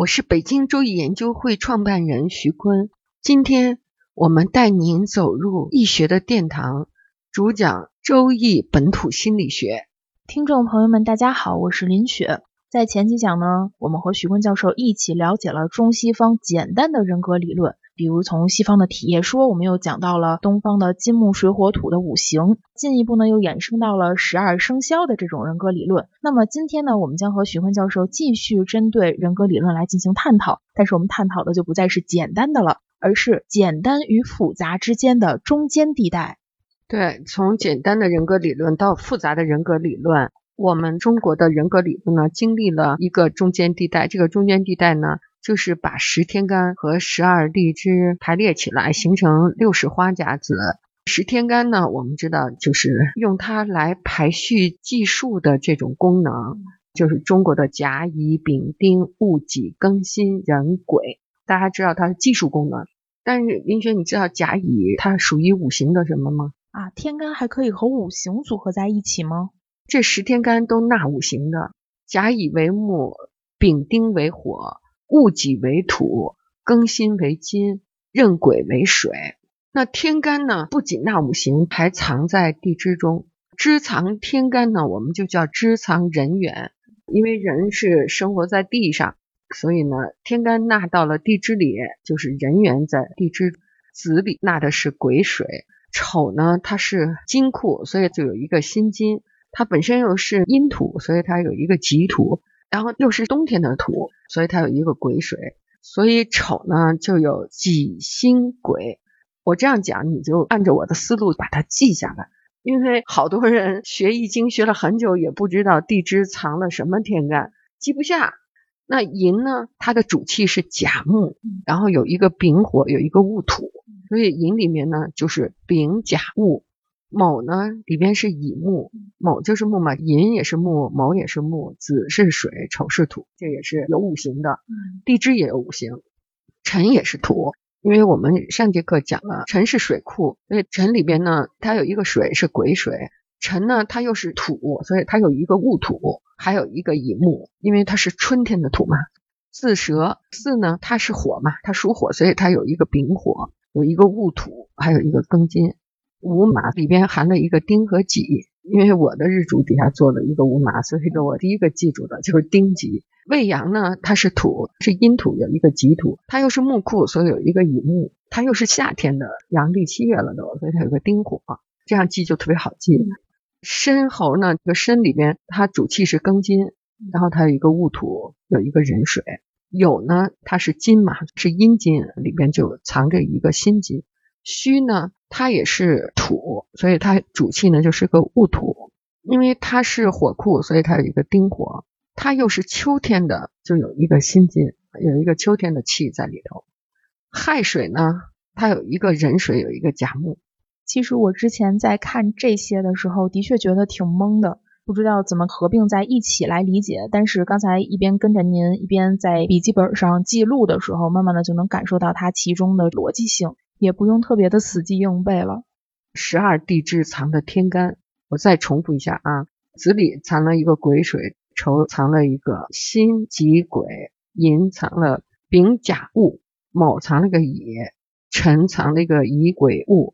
我是北京周易研究会创办人徐坤。今天我们带您走入易学的殿堂，主讲周易本土心理学。听众朋友们，大家好，我是林雪。在前几讲呢，我们和徐坤教授一起了解了中西方简单的人格理论，比如从西方的体液说，我们又讲到了东方的金木水火土的五行，进一步呢又衍生到了十二生肖的这种人格理论。那么今天呢，我们将和徐坤教授继续针对人格理论来进行探讨，但是我们探讨的就不再是简单的了，而是简单与复杂之间的中间地带。对，从简单的人格理论到复杂的人格理论。我们中国的人格理论呢，经历了一个中间地带。这个中间地带呢，就是把十天干和十二地支排列起来，形成六十花甲子。十天干呢，我们知道就是用它来排序计数的这种功能，就是中国的甲乙丙丁戊己庚辛壬癸。大家知道它是计数功能，但是林雪，你知道甲乙它属于五行的什么吗？啊，天干还可以和五行组合在一起吗？这十天干都纳五行的，甲乙为木，丙丁为火，戊己为土，庚辛为金，壬癸为水。那天干呢，不仅纳五行，还藏在地支中。支藏天干呢，我们就叫支藏人缘，因为人是生活在地上，所以呢，天干纳到了地支里，就是人缘在地支。子里纳的是癸水，丑呢，它是金库，所以就有一个辛金。它本身又是阴土，所以它有一个己土，然后又是冬天的土，所以它有一个癸水，所以丑呢就有己辛癸。我这样讲，你就按照我的思路把它记下来，因为好多人学易经学了很久，也不知道地支藏了什么天干，记不下。那寅呢，它的主气是甲木，然后有一个丙火，有一个戊土，所以寅里面呢就是丙甲戊。卯呢，里边是乙木，卯就是木嘛，寅也是木，卯也是木，子是水，丑是土，这也是有五行的。地支也有五行，辰也是土，因为我们上节课讲了，辰是水库，所以辰里边呢，它有一个水是癸水，辰呢它又是土，所以它有一个戊土，还有一个乙木，因为它是春天的土嘛。巳蛇，巳呢它是火嘛，它属火，所以它有一个丙火，有一个戊土，还有一个庚金。午马里边含了一个丁和己，因为我的日主底下做了一个午马，所以说我第一个记住的就是丁己。未阳呢，它是土，是阴土，有一个己土，它又是木库，所以有一个乙木，它又是夏天的阳历七月了都，所以它有个丁火，这样记就特别好记。申猴呢，这个申里边它主气是庚金，然后它有一个戊土，有一个壬水。酉呢，它是金嘛，是阴金，里边就藏着一个辛金。戌呢，它也是土，所以它主气呢就是个戊土，因为它是火库，所以它有一个丁火。它又是秋天的，就有一个辛金，有一个秋天的气在里头。亥水呢，它有一个壬水，有一个甲木。其实我之前在看这些的时候，的确觉得挺懵的，不知道怎么合并在一起来理解。但是刚才一边跟着您，一边在笔记本上记录的时候，慢慢的就能感受到它其中的逻辑性。也不用特别的死记硬背了。十二地支藏的天干，我再重复一下啊：子里藏了一个癸水，丑藏了一个辛己癸，寅藏了丙甲戊，卯藏了个乙，辰藏了一个乙癸戊，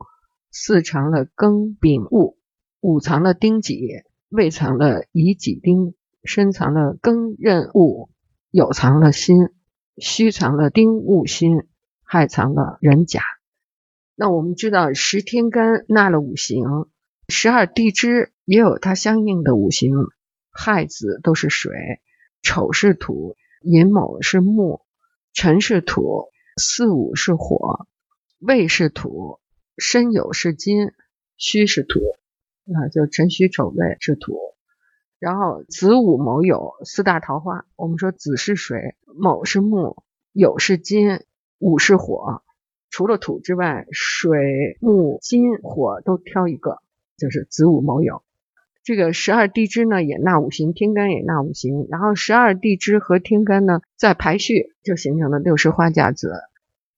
巳藏了庚丙戊，午藏了丁己，未藏了乙己丁，申藏了庚壬戊，酉藏了辛，戌藏了丁戊辛，亥藏了壬甲。那我们知道十天干纳了五行，十二地支也有它相应的五行，亥子都是水，丑是土，寅卯是木，辰是土，巳午是火，未是土，申酉是金，戌是土，啊，就辰戌丑未是土。然后子午卯酉四大桃花，我们说子是水，卯是木，酉是金，午是火。除了土之外，水、木、金、火都挑一个，就是子午卯酉。这个十二地支呢也纳五行，天干也纳五行。然后十二地支和天干呢再排序，就形成了六十花甲子。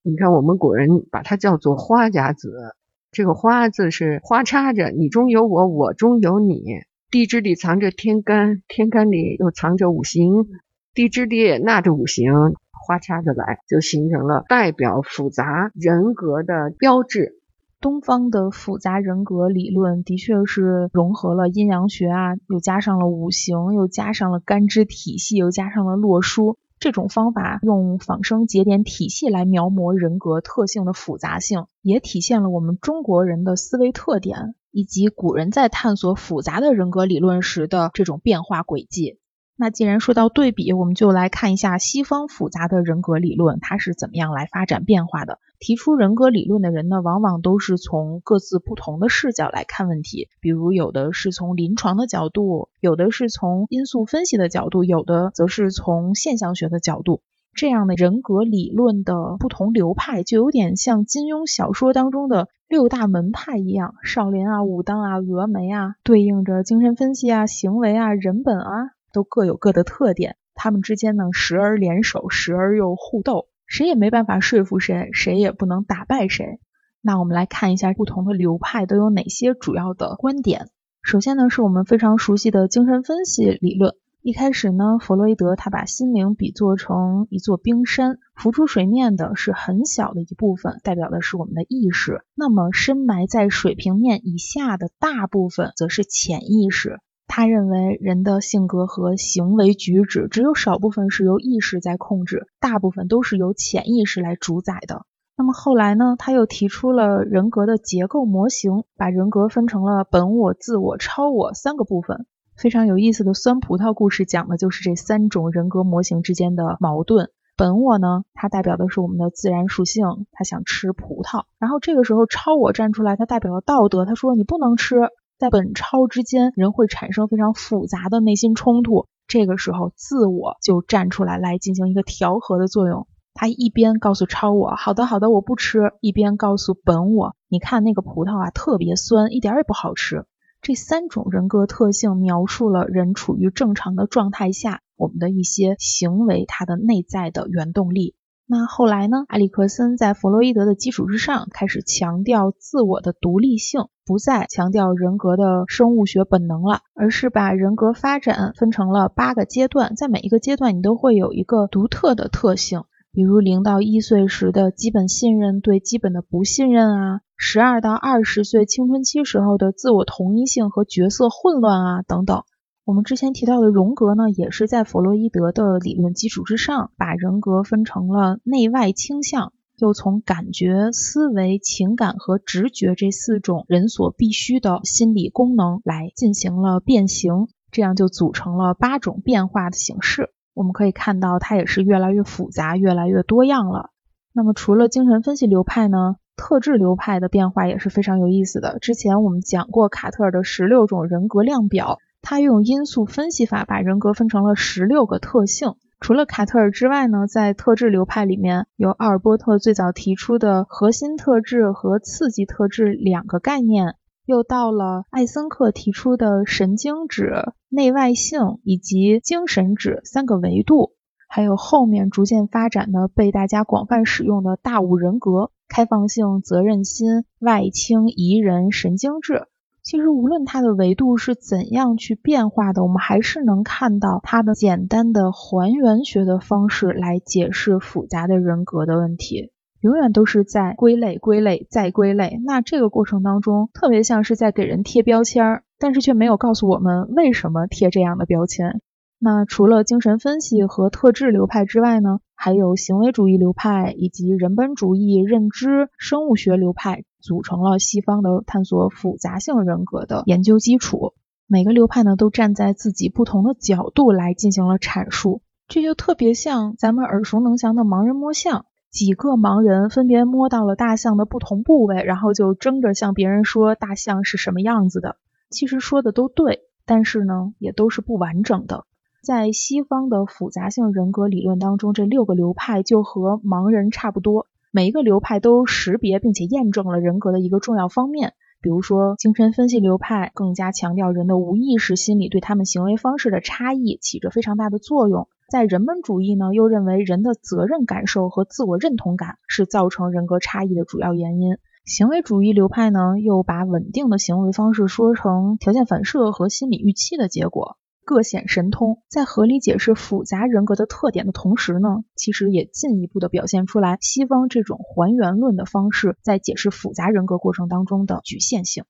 你看我们古人把它叫做花甲子，这个花字是花插着，你中有我，我中有你。地支里藏着天干，天干里又藏着五行，地支里也纳着五行，花叉着来，就形成了代表复杂人格的标志。东方的复杂人格理论的确是融合了阴阳学啊，又加上了五行，又加上了干支体系，又加上了洛书。这种方法用仿生节点体系来描摹人格特性的复杂性，也体现了我们中国人的思维特点。以及古人在探索复杂的人格理论时的这种变化轨迹。那既然说到对比，我们就来看一下西方复杂的人格理论，它是怎么样来发展变化的。提出人格理论的人呢，往往都是从各自不同的视角来看问题，比如有的是从临床的角度，有的是从因素分析的角度，有的则是从现象学的角度。这样的人格理论的不同流派，就有点像金庸小说当中的六大门派一样，少林啊、武当啊、峨眉啊，对应着精神分析啊、行为啊、人本啊，都各有各的特点。他们之间呢，时而联手，时而又互斗，谁也没办法说服谁，谁也不能打败谁。那我们来看一下不同的流派都有哪些主要的观点。首先呢，是我们非常熟悉的精神分析理论。一开始呢，弗洛伊德他把心灵比作成一座冰山，浮出水面的是很小的一部分，代表的是我们的意识。那么深埋在水平面以下的大部分，则是潜意识。他认为人的性格和行为举止，只有少部分是由意识在控制，大部分都是由潜意识来主宰的。那么后来呢，他又提出了人格的结构模型，把人格分成了本我、自我、超我三个部分。非常有意思的酸葡萄故事，讲的就是这三种人格模型之间的矛盾。本我呢，它代表的是我们的自然属性，它想吃葡萄。然后这个时候超我站出来，它代表了道德，他说你不能吃。在本超之间，人会产生非常复杂的内心冲突。这个时候自我就站出来，来进行一个调和的作用。他一边告诉超我，好的好的，我不吃；一边告诉本我，你看那个葡萄啊，特别酸，一点也不好吃。这三种人格特性描述了人处于正常的状态下，我们的一些行为，它的内在的原动力。那后来呢？埃里克森在弗洛伊德的基础之上，开始强调自我的独立性，不再强调人格的生物学本能了，而是把人格发展分成了八个阶段，在每一个阶段，你都会有一个独特的特性。比如零到一岁时的基本信任对基本的不信任啊，十二到二十岁青春期时候的自我同一性和角色混乱啊等等。我们之前提到的荣格呢，也是在弗洛伊德的理论基础之上，把人格分成了内外倾向，又从感觉、思维、情感和直觉这四种人所必须的心理功能来进行了变形，这样就组成了八种变化的形式。我们可以看到，它也是越来越复杂、越来越多样了。那么，除了精神分析流派呢，特质流派的变化也是非常有意思的。之前我们讲过卡特尔的十六种人格量表，他用因素分析法把人格分成了十六个特性。除了卡特尔之外呢，在特质流派里面有奥尔波特最早提出的核心特质和刺激特质两个概念。又到了艾森克提出的神经质、内外性以及精神质三个维度，还有后面逐渐发展的被大家广泛使用的大五人格：开放性、责任心、外倾、宜人、神经质。其实无论它的维度是怎样去变化的，我们还是能看到它的简单的还原学的方式来解释复杂的人格的问题。永远都是在归类、归类再归类，那这个过程当中特别像是在给人贴标签儿，但是却没有告诉我们为什么贴这样的标签。那除了精神分析和特质流派之外呢，还有行为主义流派以及人本主义、认知生物学流派组成了西方的探索复杂性人格的研究基础。每个流派呢，都站在自己不同的角度来进行了阐述，这就特别像咱们耳熟能详的盲人摸象。几个盲人分别摸到了大象的不同部位，然后就争着向别人说大象是什么样子的。其实说的都对，但是呢，也都是不完整的。在西方的复杂性人格理论当中，这六个流派就和盲人差不多，每一个流派都识别并且验证了人格的一个重要方面。比如说，精神分析流派更加强调人的无意识心理对他们行为方式的差异起着非常大的作用。在人本主义呢，又认为人的责任感受和自我认同感是造成人格差异的主要原因。行为主义流派呢，又把稳定的行为方式说成条件反射和心理预期的结果。各显神通，在合理解释复杂人格的特点的同时呢，其实也进一步的表现出来西方这种还原论的方式在解释复杂人格过程当中的局限性。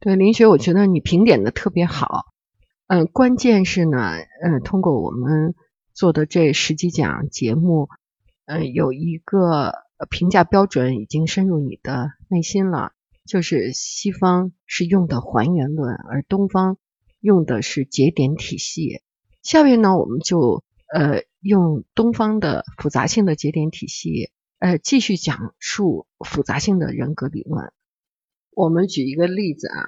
对林雪，我觉得你评点的特别好。嗯，关键是呢，嗯，通过我们做的这十几讲节目，嗯，有一个评价标准已经深入你的内心了，就是西方是用的还原论，而东方。用的是节点体系，下面呢，我们就呃用东方的复杂性的节点体系，呃继续讲述复杂性的人格理论。我们举一个例子啊，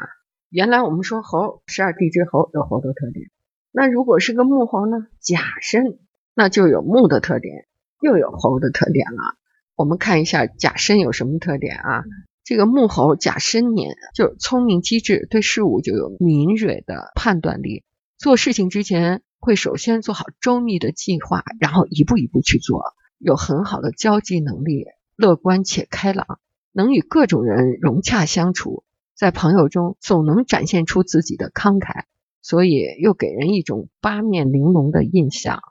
原来我们说猴，十二地支猴有猴的特点，那如果是个木猴呢，甲申，那就有木的特点，又有猴的特点了。我们看一下甲申有什么特点啊？这个木猴甲申年就是聪明机智，对事物就有敏锐的判断力。做事情之前会首先做好周密的计划，然后一步一步去做。有很好的交际能力，乐观且开朗，能与各种人融洽相处，在朋友中总能展现出自己的慷慨，所以又给人一种八面玲珑的印象。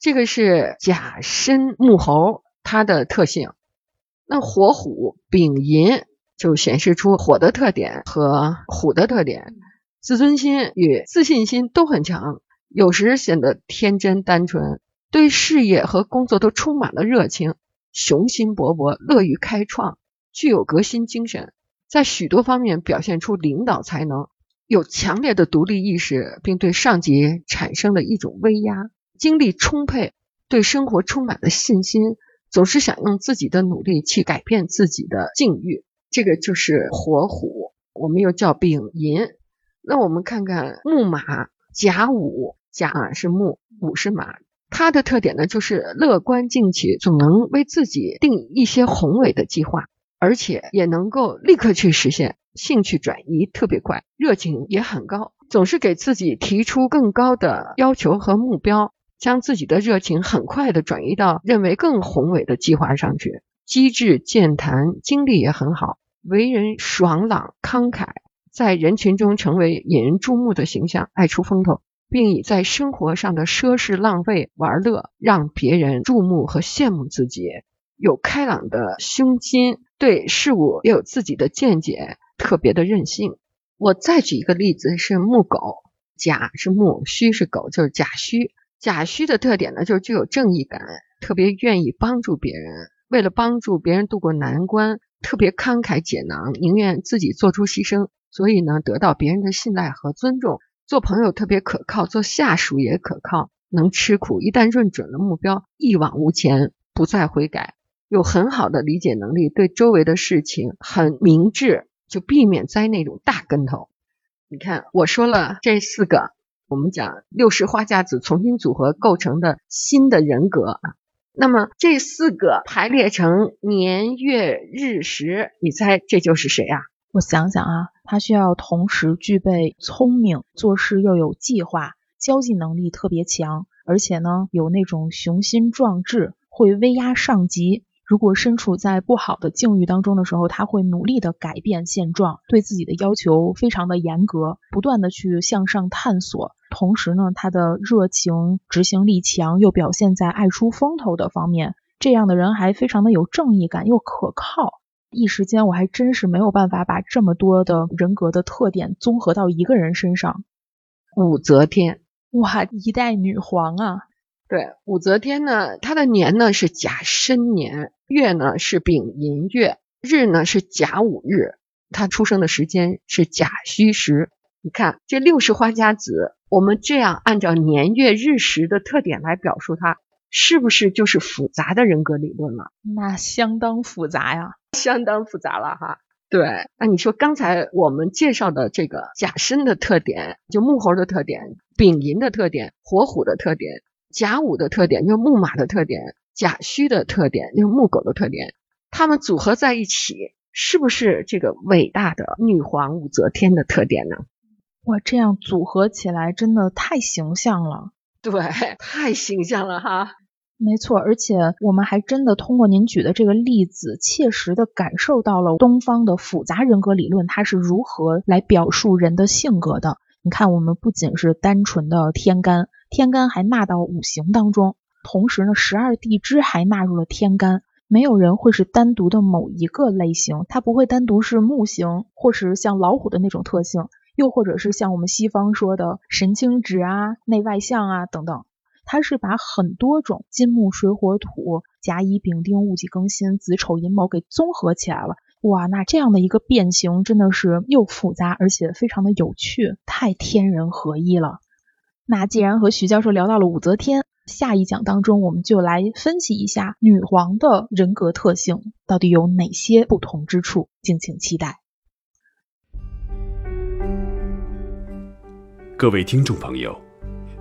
这个是甲申木猴它的特性。那火虎丙寅就显示出火的特点和虎的特点，自尊心与自信心都很强，有时显得天真单纯，对事业和工作都充满了热情，雄心勃勃，乐于开创，具有革新精神，在许多方面表现出领导才能，有强烈的独立意识，并对上级产生了一种威压，精力充沛，对生活充满了信心。总是想用自己的努力去改变自己的境遇，这个就是火虎，我们又叫丙寅。那我们看看木马甲午，甲是木，午是马，它的特点呢就是乐观进取，总能为自己定一些宏伟的计划，而且也能够立刻去实现，兴趣转移特别快，热情也很高，总是给自己提出更高的要求和目标。将自己的热情很快的转移到认为更宏伟的计划上去，机智健谈，精力也很好，为人爽朗慷慨，在人群中成为引人注目的形象，爱出风头，并以在生活上的奢侈浪费玩乐让别人注目和羡慕自己，有开朗的胸襟，对事物也有自己的见解，特别的任性。我再举一个例子，是木狗，甲是木，戌是狗，就是甲戌。甲戌的特点呢，就是具有正义感，特别愿意帮助别人。为了帮助别人度过难关，特别慷慨解囊，宁愿自己做出牺牲。所以呢，得到别人的信赖和尊重。做朋友特别可靠，做下属也可靠，能吃苦。一旦认准了目标，一往无前，不再悔改。有很好的理解能力，对周围的事情很明智，就避免栽那种大跟头。你看，我说了这四个。我们讲六十花架子重新组合构成的新的人格啊，那么这四个排列成年月日时，你猜这就是谁啊？我想想啊，他需要同时具备聪明，做事又有计划，交际能力特别强，而且呢有那种雄心壮志，会威压上级。如果身处在不好的境遇当中的时候，他会努力的改变现状，对自己的要求非常的严格，不断的去向上探索。同时呢，他的热情、执行力强，又表现在爱出风头的方面。这样的人还非常的有正义感，又可靠。一时间我还真是没有办法把这么多的人格的特点综合到一个人身上。武则天，哇，一代女皇啊！对，武则天呢，她的年呢是甲申年，月呢是丙寅月，日呢是甲午日，她出生的时间是甲戌时。你看这六十花甲子，我们这样按照年月日时的特点来表述它，是不是就是复杂的人格理论了？那相当复杂呀，相当复杂了哈。对，那你说刚才我们介绍的这个甲申的特点，就木猴的特点；丙寅的特点，火虎的特点；甲午的特点，就是木马的特点；甲戌的特点，就是木狗的特点。它们组合在一起，是不是这个伟大的女皇武则天的特点呢？哇，这样组合起来真的太形象了。对，太形象了哈。没错，而且我们还真的通过您举的这个例子，切实的感受到了东方的复杂人格理论它是如何来表述人的性格的。你看，我们不仅是单纯的天干，天干还纳到五行当中，同时呢，十二地支还纳入了天干。没有人会是单独的某一个类型，它不会单独是木型，或是像老虎的那种特性，又或者是像我们西方说的神经质啊、内外向啊等等。它是把很多种金木水火土、甲乙丙丁戊己庚辛子丑寅卯给综合起来了。哇，那这样的一个变形真的是又复杂而且非常的有趣，太天人合一了。那既然和徐教授聊到了武则天，下一讲当中我们就来分析一下女皇的人格特性到底有哪些不同之处，敬请期待。各位听众朋友。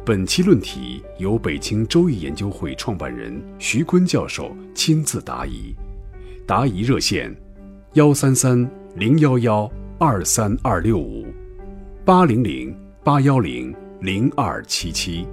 本期论题由北京周易研究会创办人徐坤教授亲自答疑，答疑热线：幺三三零幺幺二三二六五八零零八幺零零二七七。